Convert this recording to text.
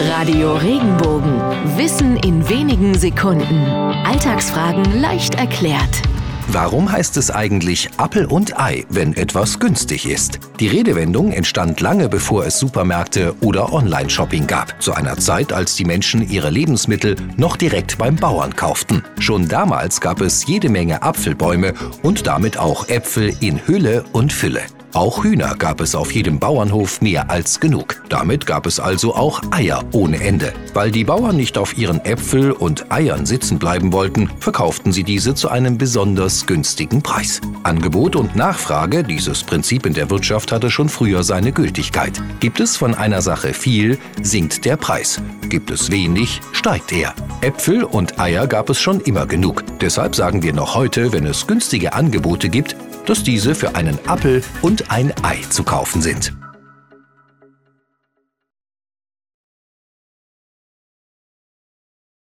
Radio Regenbogen. Wissen in wenigen Sekunden. Alltagsfragen leicht erklärt. Warum heißt es eigentlich Appel und Ei, wenn etwas günstig ist? Die Redewendung entstand lange bevor es Supermärkte oder Online-Shopping gab. Zu einer Zeit, als die Menschen ihre Lebensmittel noch direkt beim Bauern kauften. Schon damals gab es jede Menge Apfelbäume und damit auch Äpfel in Hülle und Fülle. Auch Hühner gab es auf jedem Bauernhof mehr als genug. Damit gab es also auch Eier ohne Ende. Weil die Bauern nicht auf ihren Äpfel und Eiern sitzen bleiben wollten, verkauften sie diese zu einem besonders günstigen Preis. Angebot und Nachfrage, dieses Prinzip in der Wirtschaft hatte schon früher seine Gültigkeit. Gibt es von einer Sache viel, sinkt der Preis. Gibt es wenig, steigt er. Äpfel und Eier gab es schon immer genug. Deshalb sagen wir noch heute, wenn es günstige Angebote gibt, dass diese für einen Appel und ein Ei zu kaufen sind.